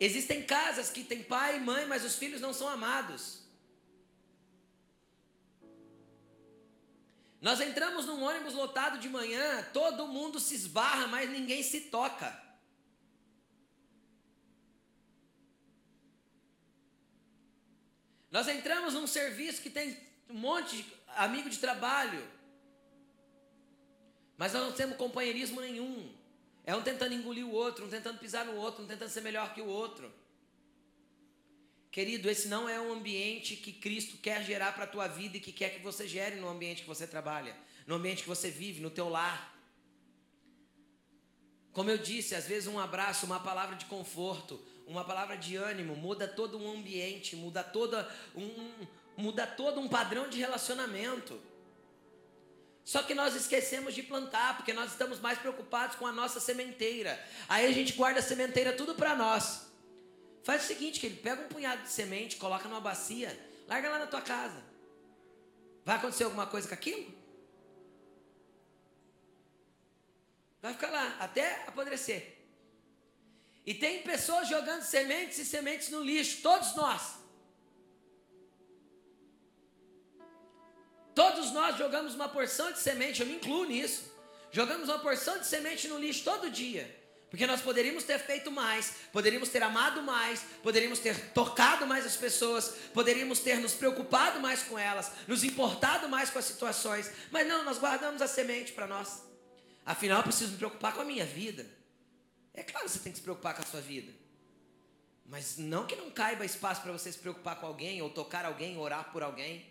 Existem casas que tem pai e mãe, mas os filhos não são amados. Nós entramos num ônibus lotado de manhã, todo mundo se esbarra, mas ninguém se toca. Nós entramos num serviço que tem um monte de amigo de trabalho, mas nós não temos companheirismo nenhum. É um tentando engolir o outro, um tentando pisar no outro, um tentando ser melhor que o outro. Querido, esse não é um ambiente que Cristo quer gerar para a tua vida e que quer que você gere no ambiente que você trabalha, no ambiente que você vive, no teu lar. Como eu disse, às vezes um abraço, uma palavra de conforto, uma palavra de ânimo muda todo um ambiente, muda toda um, muda todo um padrão de relacionamento. Só que nós esquecemos de plantar, porque nós estamos mais preocupados com a nossa sementeira. Aí a gente guarda a sementeira tudo para nós. Faz o seguinte, que ele pega um punhado de semente, coloca numa bacia, larga lá na tua casa. Vai acontecer alguma coisa com aquilo? Vai ficar lá até apodrecer. E tem pessoas jogando sementes e sementes no lixo, todos nós. Todos nós jogamos uma porção de semente, eu me incluo nisso. Jogamos uma porção de semente no lixo todo dia. Porque nós poderíamos ter feito mais, poderíamos ter amado mais, poderíamos ter tocado mais as pessoas, poderíamos ter nos preocupado mais com elas, nos importado mais com as situações. Mas não, nós guardamos a semente para nós. Afinal, eu preciso me preocupar com a minha vida. É claro que você tem que se preocupar com a sua vida. Mas não que não caiba espaço para você se preocupar com alguém, ou tocar alguém, ou orar por alguém.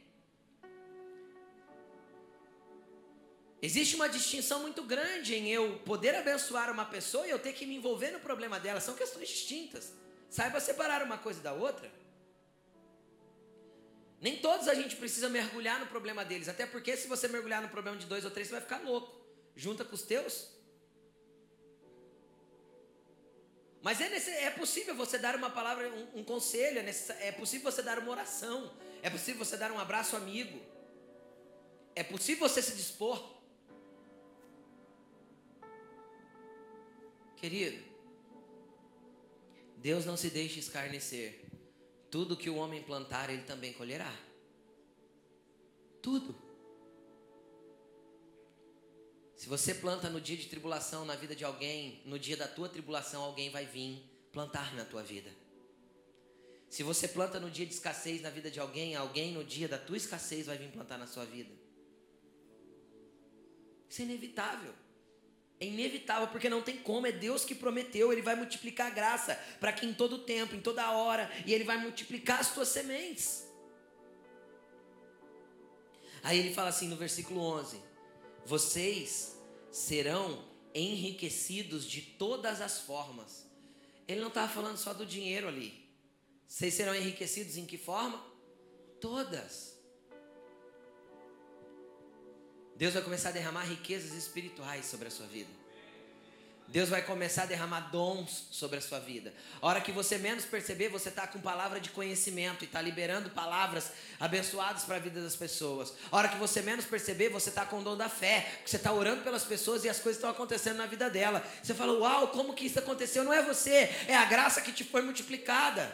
Existe uma distinção muito grande em eu poder abençoar uma pessoa e eu ter que me envolver no problema dela. São questões distintas. Saiba separar uma coisa da outra. Nem todos a gente precisa mergulhar no problema deles. Até porque se você mergulhar no problema de dois ou três, você vai ficar louco. Junta com os teus. Mas é, é possível você dar uma palavra, um, um conselho, é, é possível você dar uma oração, é possível você dar um abraço amigo, é possível você se dispor. Querido, Deus não se deixa escarnecer. Tudo que o homem plantar, ele também colherá. Tudo. Se você planta no dia de tribulação na vida de alguém, no dia da tua tribulação, alguém vai vir plantar na tua vida. Se você planta no dia de escassez na vida de alguém, alguém no dia da tua escassez vai vir plantar na sua vida. Isso é inevitável. É inevitável, porque não tem como, é Deus que prometeu, Ele vai multiplicar a graça para que em todo tempo, em toda hora, e Ele vai multiplicar as tuas sementes. Aí ele fala assim no versículo 11: Vocês serão enriquecidos de todas as formas. Ele não estava falando só do dinheiro ali. Vocês serão enriquecidos em que forma? Todas. Deus vai começar a derramar riquezas espirituais sobre a sua vida. Deus vai começar a derramar dons sobre a sua vida. A hora que você menos perceber, você está com palavra de conhecimento e está liberando palavras abençoadas para a vida das pessoas. A hora que você menos perceber, você está com o dom da fé. Você está orando pelas pessoas e as coisas estão acontecendo na vida dela. Você fala, uau, como que isso aconteceu? Não é você, é a graça que te foi multiplicada.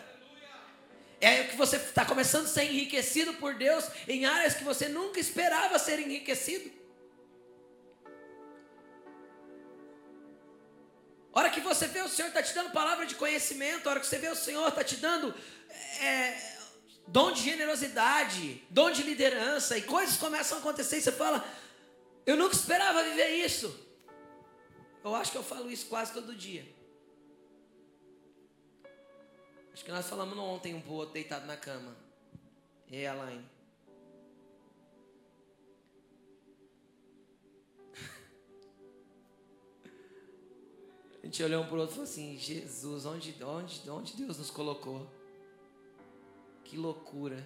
É que você está começando a ser enriquecido por Deus em áreas que você nunca esperava ser enriquecido. Hora que você vê o Senhor está te dando palavra de conhecimento, a hora que você vê o Senhor está te dando é, dom de generosidade, dom de liderança, e coisas começam a acontecer e você fala: Eu nunca esperava viver isso. Eu acho que eu falo isso quase todo dia. Acho que nós falamos ontem um pro outro deitado na cama. E Alain. A gente olhou um pro outro e falou assim: Jesus, onde, onde, onde Deus nos colocou? Que loucura.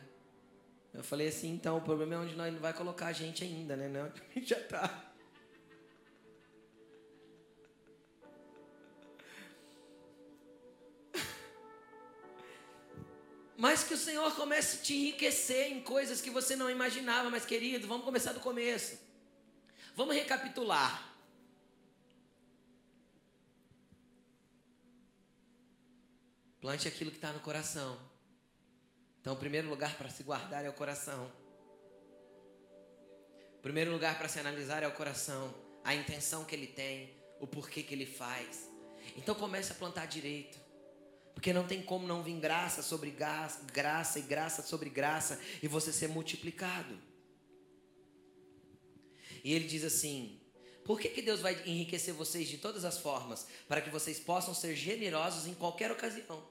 Eu falei assim: então, o problema é onde nós não vai colocar a gente ainda, né? Não, a gente já tá. Mas que o Senhor comece a te enriquecer em coisas que você não imaginava, mas querido, vamos começar do começo. Vamos recapitular. Plante aquilo que está no coração. Então, o primeiro lugar para se guardar é o coração. O primeiro lugar para se analisar é o coração. A intenção que ele tem, o porquê que ele faz. Então, comece a plantar direito. Porque não tem como não vir graça sobre graça e graça sobre graça e você ser multiplicado. E ele diz assim: por que, que Deus vai enriquecer vocês de todas as formas? Para que vocês possam ser generosos em qualquer ocasião.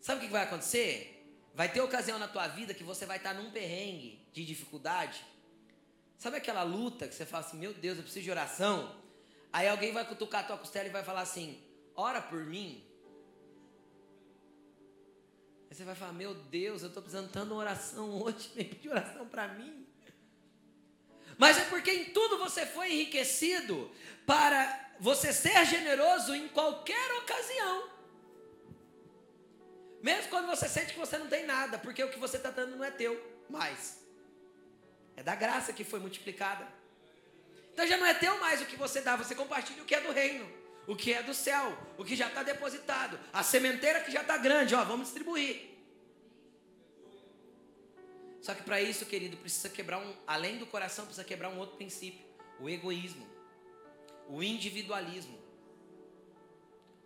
Sabe o que vai acontecer? Vai ter ocasião na tua vida que você vai estar num perrengue de dificuldade. Sabe aquela luta que você fala assim: meu Deus, eu preciso de oração? Aí alguém vai cutucar a tua costela e vai falar assim: ora por mim. Aí você vai falar, meu Deus, eu estou precisando tanto de oração hoje, vem pedir oração para mim. Mas é porque em tudo você foi enriquecido para você ser generoso em qualquer ocasião. Mesmo quando você sente que você não tem nada, porque o que você está dando não é teu mais. É da graça que foi multiplicada. Então já não é teu mais o que você dá, você compartilha o que é do reino, o que é do céu, o que já está depositado, a sementeira que já está grande, ó, vamos distribuir. Só que para isso, querido, precisa quebrar um, além do coração, precisa quebrar um outro princípio: o egoísmo, o individualismo,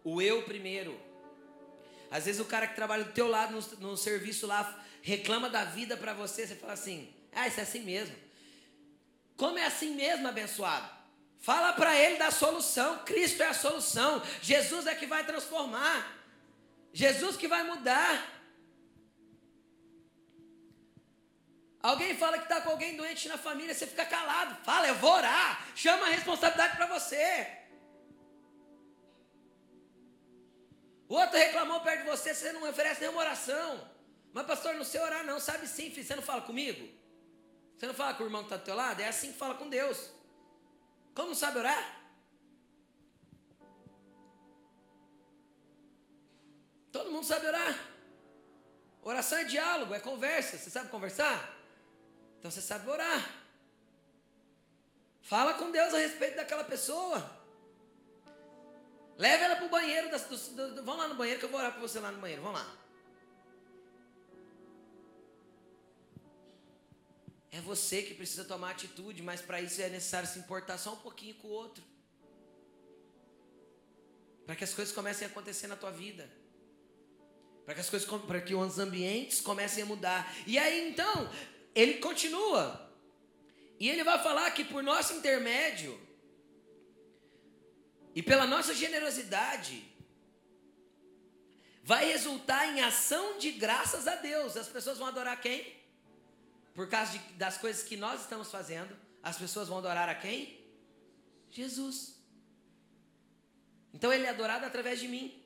o eu primeiro. Às vezes o cara que trabalha do teu lado no, no serviço lá reclama da vida para você, você fala assim: ah, isso é assim mesmo. Como é assim mesmo, abençoado? Fala para ele da solução. Cristo é a solução. Jesus é que vai transformar. Jesus que vai mudar. Alguém fala que está com alguém doente na família, você fica calado. Fala, eu vou orar. Chama a responsabilidade para você. O outro reclamou perto de você, você não oferece nenhuma oração. Mas, pastor, não sei orar, não. Sabe sim, filho. Você não fala comigo? Você não fala com o irmão que está do teu lado? É assim que fala com Deus. Como não sabe orar? Todo mundo sabe orar. Oração é diálogo, é conversa. Você sabe conversar? Então você sabe orar. Fala com Deus a respeito daquela pessoa. Leve ela para o banheiro. Das, do, do, vamos lá no banheiro que eu vou orar para você lá no banheiro. Vamos lá. É você que precisa tomar atitude, mas para isso é necessário se importar só um pouquinho com o outro. Para que as coisas comecem a acontecer na tua vida. Para que as coisas, para que os ambientes comecem a mudar. E aí então, ele continua. E ele vai falar que por nosso intermédio e pela nossa generosidade vai resultar em ação de graças a Deus. As pessoas vão adorar quem? Por causa de, das coisas que nós estamos fazendo, as pessoas vão adorar a quem? Jesus. Então ele é adorado através de mim.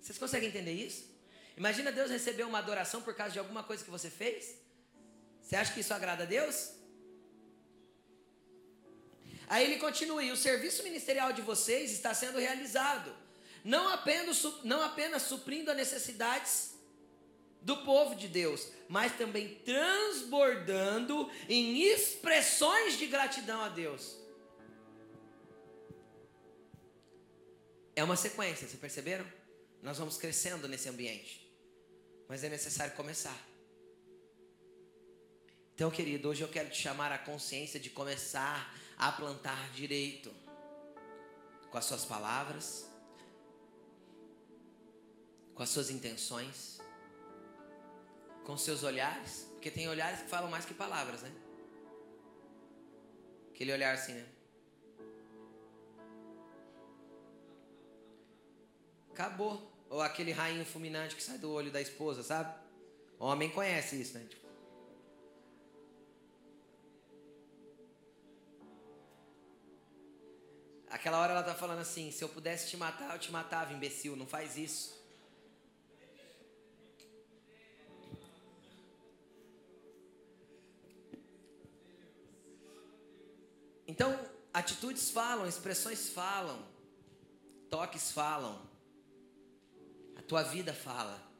Vocês conseguem entender isso? Imagina Deus receber uma adoração por causa de alguma coisa que você fez? Você acha que isso agrada a Deus? Aí ele continua: e o serviço ministerial de vocês está sendo realizado, não apenas, não apenas suprindo as necessidades do povo de Deus, mas também transbordando em expressões de gratidão a Deus. É uma sequência, vocês perceberam? Nós vamos crescendo nesse ambiente mas é necessário começar. Então, querido, hoje eu quero te chamar à consciência de começar a plantar direito com as suas palavras, com as suas intenções, com seus olhares, porque tem olhares que falam mais que palavras, né? Aquele olhar assim, né? Acabou. Ou aquele rainho fulminante que sai do olho da esposa, sabe? O homem conhece isso, né? Tipo, Aquela hora ela tá falando assim: se eu pudesse te matar, eu te matava, imbecil, não faz isso. Então, atitudes falam, expressões falam, toques falam tua vida fala.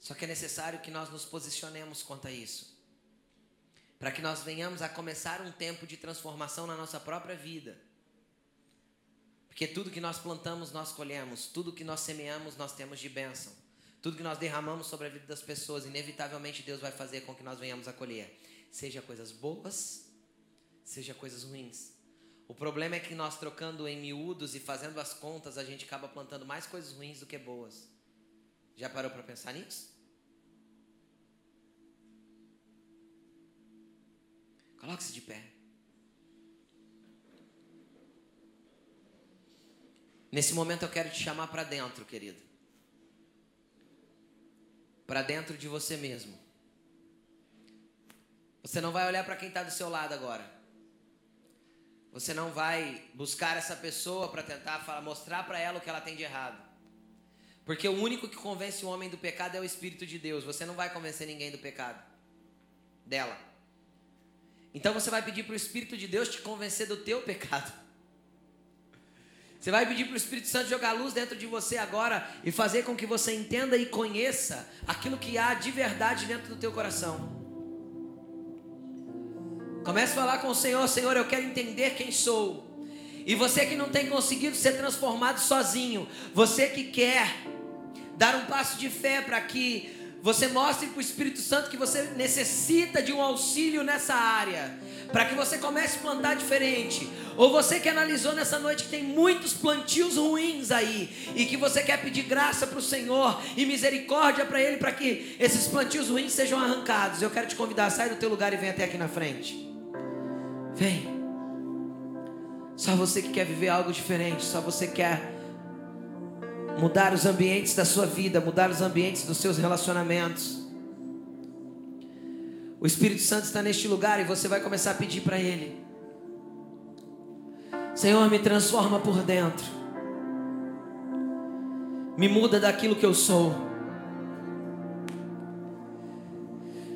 Só que é necessário que nós nos posicionemos quanto a isso. Para que nós venhamos a começar um tempo de transformação na nossa própria vida. Porque tudo que nós plantamos, nós colhemos. Tudo que nós semeamos, nós temos de bênção. Tudo que nós derramamos sobre a vida das pessoas, inevitavelmente Deus vai fazer com que nós venhamos a colher. Seja coisas boas, seja coisas ruins. O problema é que nós trocando em miúdos e fazendo as contas, a gente acaba plantando mais coisas ruins do que boas. Já parou para pensar nisso? Coloque-se de pé. Nesse momento eu quero te chamar para dentro, querido. Para dentro de você mesmo. Você não vai olhar para quem está do seu lado agora. Você não vai buscar essa pessoa para tentar falar, mostrar para ela o que ela tem de errado. Porque o único que convence o homem do pecado é o Espírito de Deus. Você não vai convencer ninguém do pecado dela. Então você vai pedir para o Espírito de Deus te convencer do teu pecado. Você vai pedir para o Espírito Santo jogar luz dentro de você agora e fazer com que você entenda e conheça aquilo que há de verdade dentro do teu coração. Comece a falar com o Senhor, Senhor, eu quero entender quem sou. E você que não tem conseguido ser transformado sozinho, você que quer dar um passo de fé para que você mostre para o Espírito Santo que você necessita de um auxílio nessa área, para que você comece a plantar diferente. Ou você que analisou nessa noite que tem muitos plantios ruins aí e que você quer pedir graça para o Senhor e misericórdia para Ele para que esses plantios ruins sejam arrancados. Eu quero te convidar, sai do teu lugar e vem até aqui na frente. Vem. Só você que quer viver algo diferente, só você quer mudar os ambientes da sua vida, mudar os ambientes dos seus relacionamentos. O Espírito Santo está neste lugar e você vai começar a pedir para Ele: Senhor, me transforma por dentro, me muda daquilo que eu sou.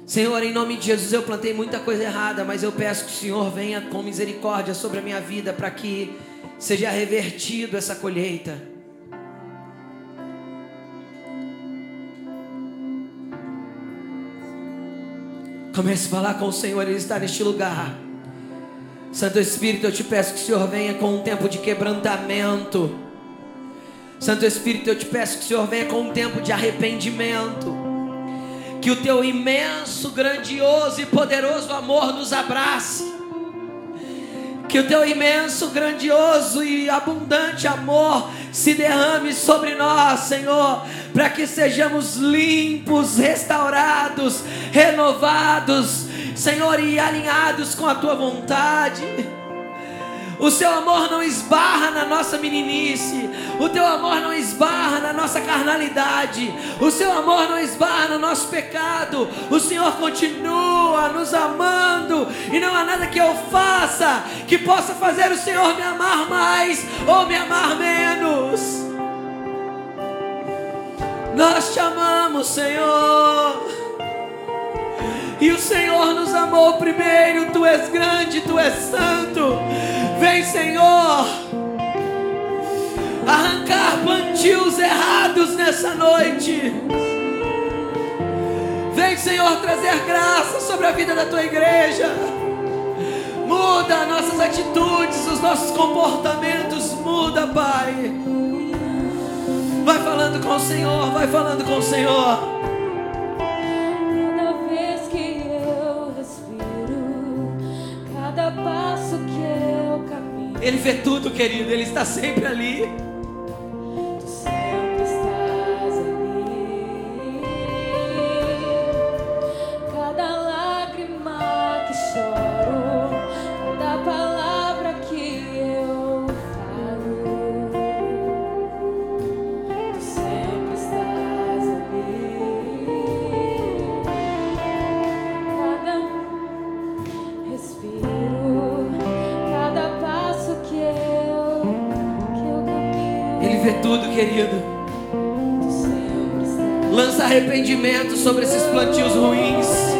Senhor, em nome de Jesus, eu plantei muita coisa errada, mas eu peço que o Senhor venha com misericórdia sobre a minha vida para que seja revertido essa colheita. Comece a falar com o Senhor, Ele está neste lugar. Santo Espírito, eu te peço que o Senhor venha com um tempo de quebrantamento. Santo Espírito, eu te peço que o Senhor venha com um tempo de arrependimento que o teu imenso, grandioso e poderoso amor nos abrace. Que o teu imenso, grandioso e abundante amor se derrame sobre nós, Senhor, para que sejamos limpos, restaurados, renovados, Senhor, e alinhados com a tua vontade. O seu amor não esbarra na nossa meninice. O teu amor não esbarra na nossa carnalidade. O seu amor não esbarra no nosso pecado. O Senhor continua nos amando. E não há nada que eu faça que possa fazer o Senhor me amar mais ou me amar menos. Nós te amamos, Senhor. E o Senhor nos amou primeiro. Tu és grande, tu és santo. Vem, Senhor, arrancar plantios errados nessa noite. Vem, Senhor, trazer graça sobre a vida da tua igreja. Muda nossas atitudes, os nossos comportamentos. Muda, Pai. Vai falando com o Senhor, vai falando com o Senhor. Ele vê tudo, querido. Ele está sempre ali. Querido. Lança arrependimento sobre esses plantios ruins.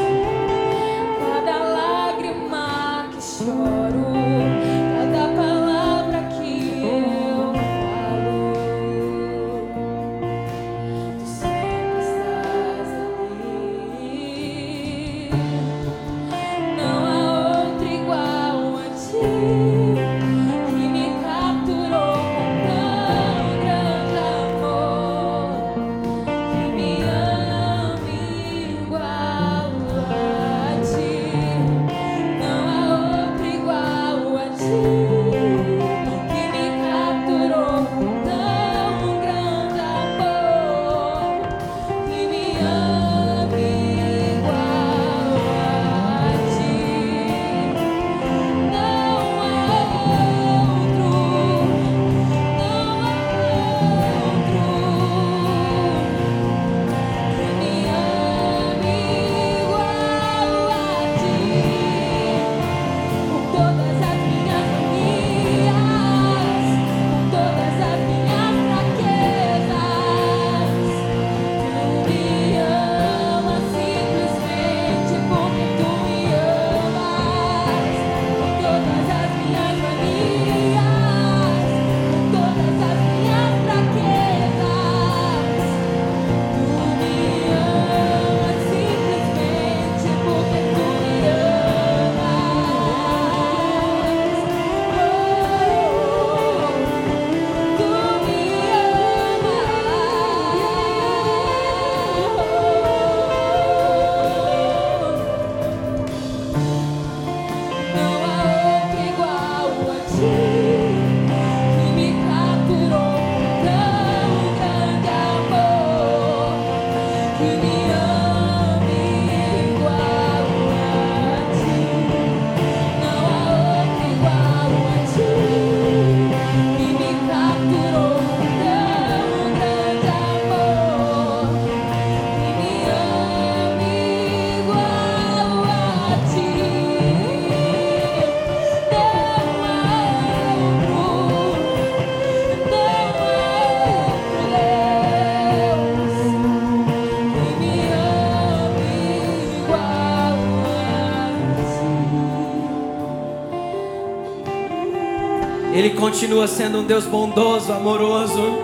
Continua sendo um Deus bondoso, amoroso,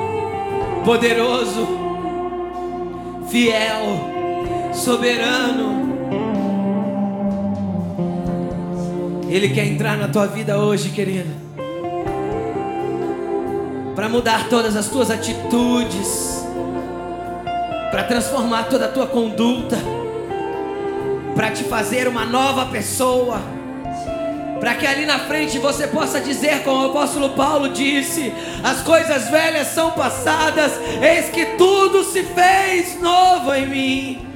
poderoso, fiel, soberano. Ele quer entrar na tua vida hoje, querido. Para mudar todas as tuas atitudes, para transformar toda a tua conduta, para te fazer uma nova pessoa para que ali na frente você possa dizer, como o apóstolo Paulo disse: as coisas velhas são passadas, eis que tudo se fez novo em mim.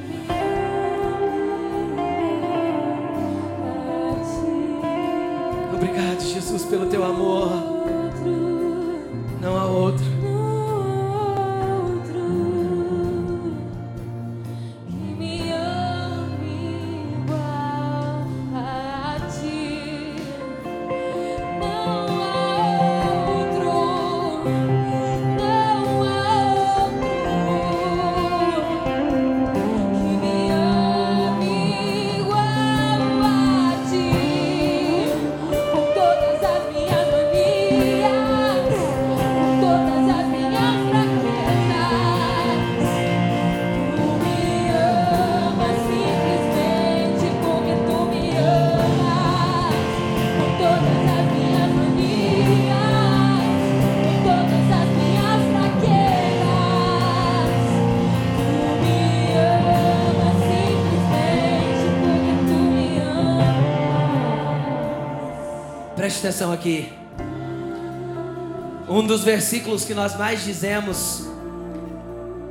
Atenção aqui. Um dos versículos que nós mais dizemos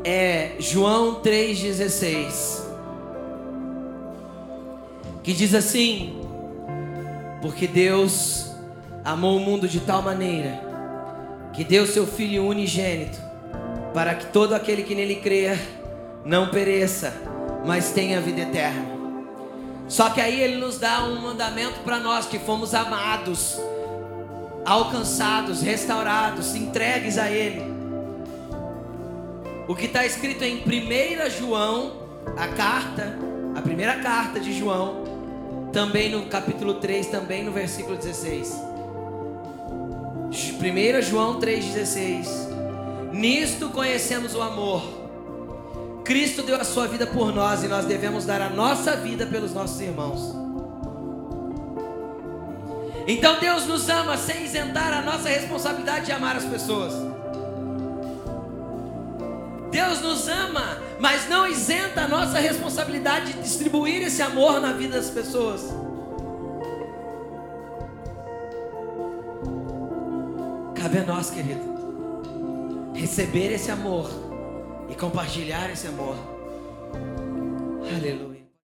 é João 3,16. Que diz assim: Porque Deus amou o mundo de tal maneira que deu seu Filho unigênito, para que todo aquele que nele crer não pereça, mas tenha vida eterna. Só que aí ele nos dá um mandamento para nós que fomos amados, alcançados, restaurados, entregues a Ele. O que está escrito em 1 João, a carta, a primeira carta de João, também no capítulo 3, também no versículo 16. 1 João 3,16. Nisto conhecemos o amor Cristo deu a sua vida por nós e nós devemos dar a nossa vida pelos nossos irmãos. Então Deus nos ama sem isentar a nossa responsabilidade de amar as pessoas. Deus nos ama, mas não isenta a nossa responsabilidade de distribuir esse amor na vida das pessoas. Cabe a nós, querido, receber esse amor e compartilhar esse amor. Aleluia.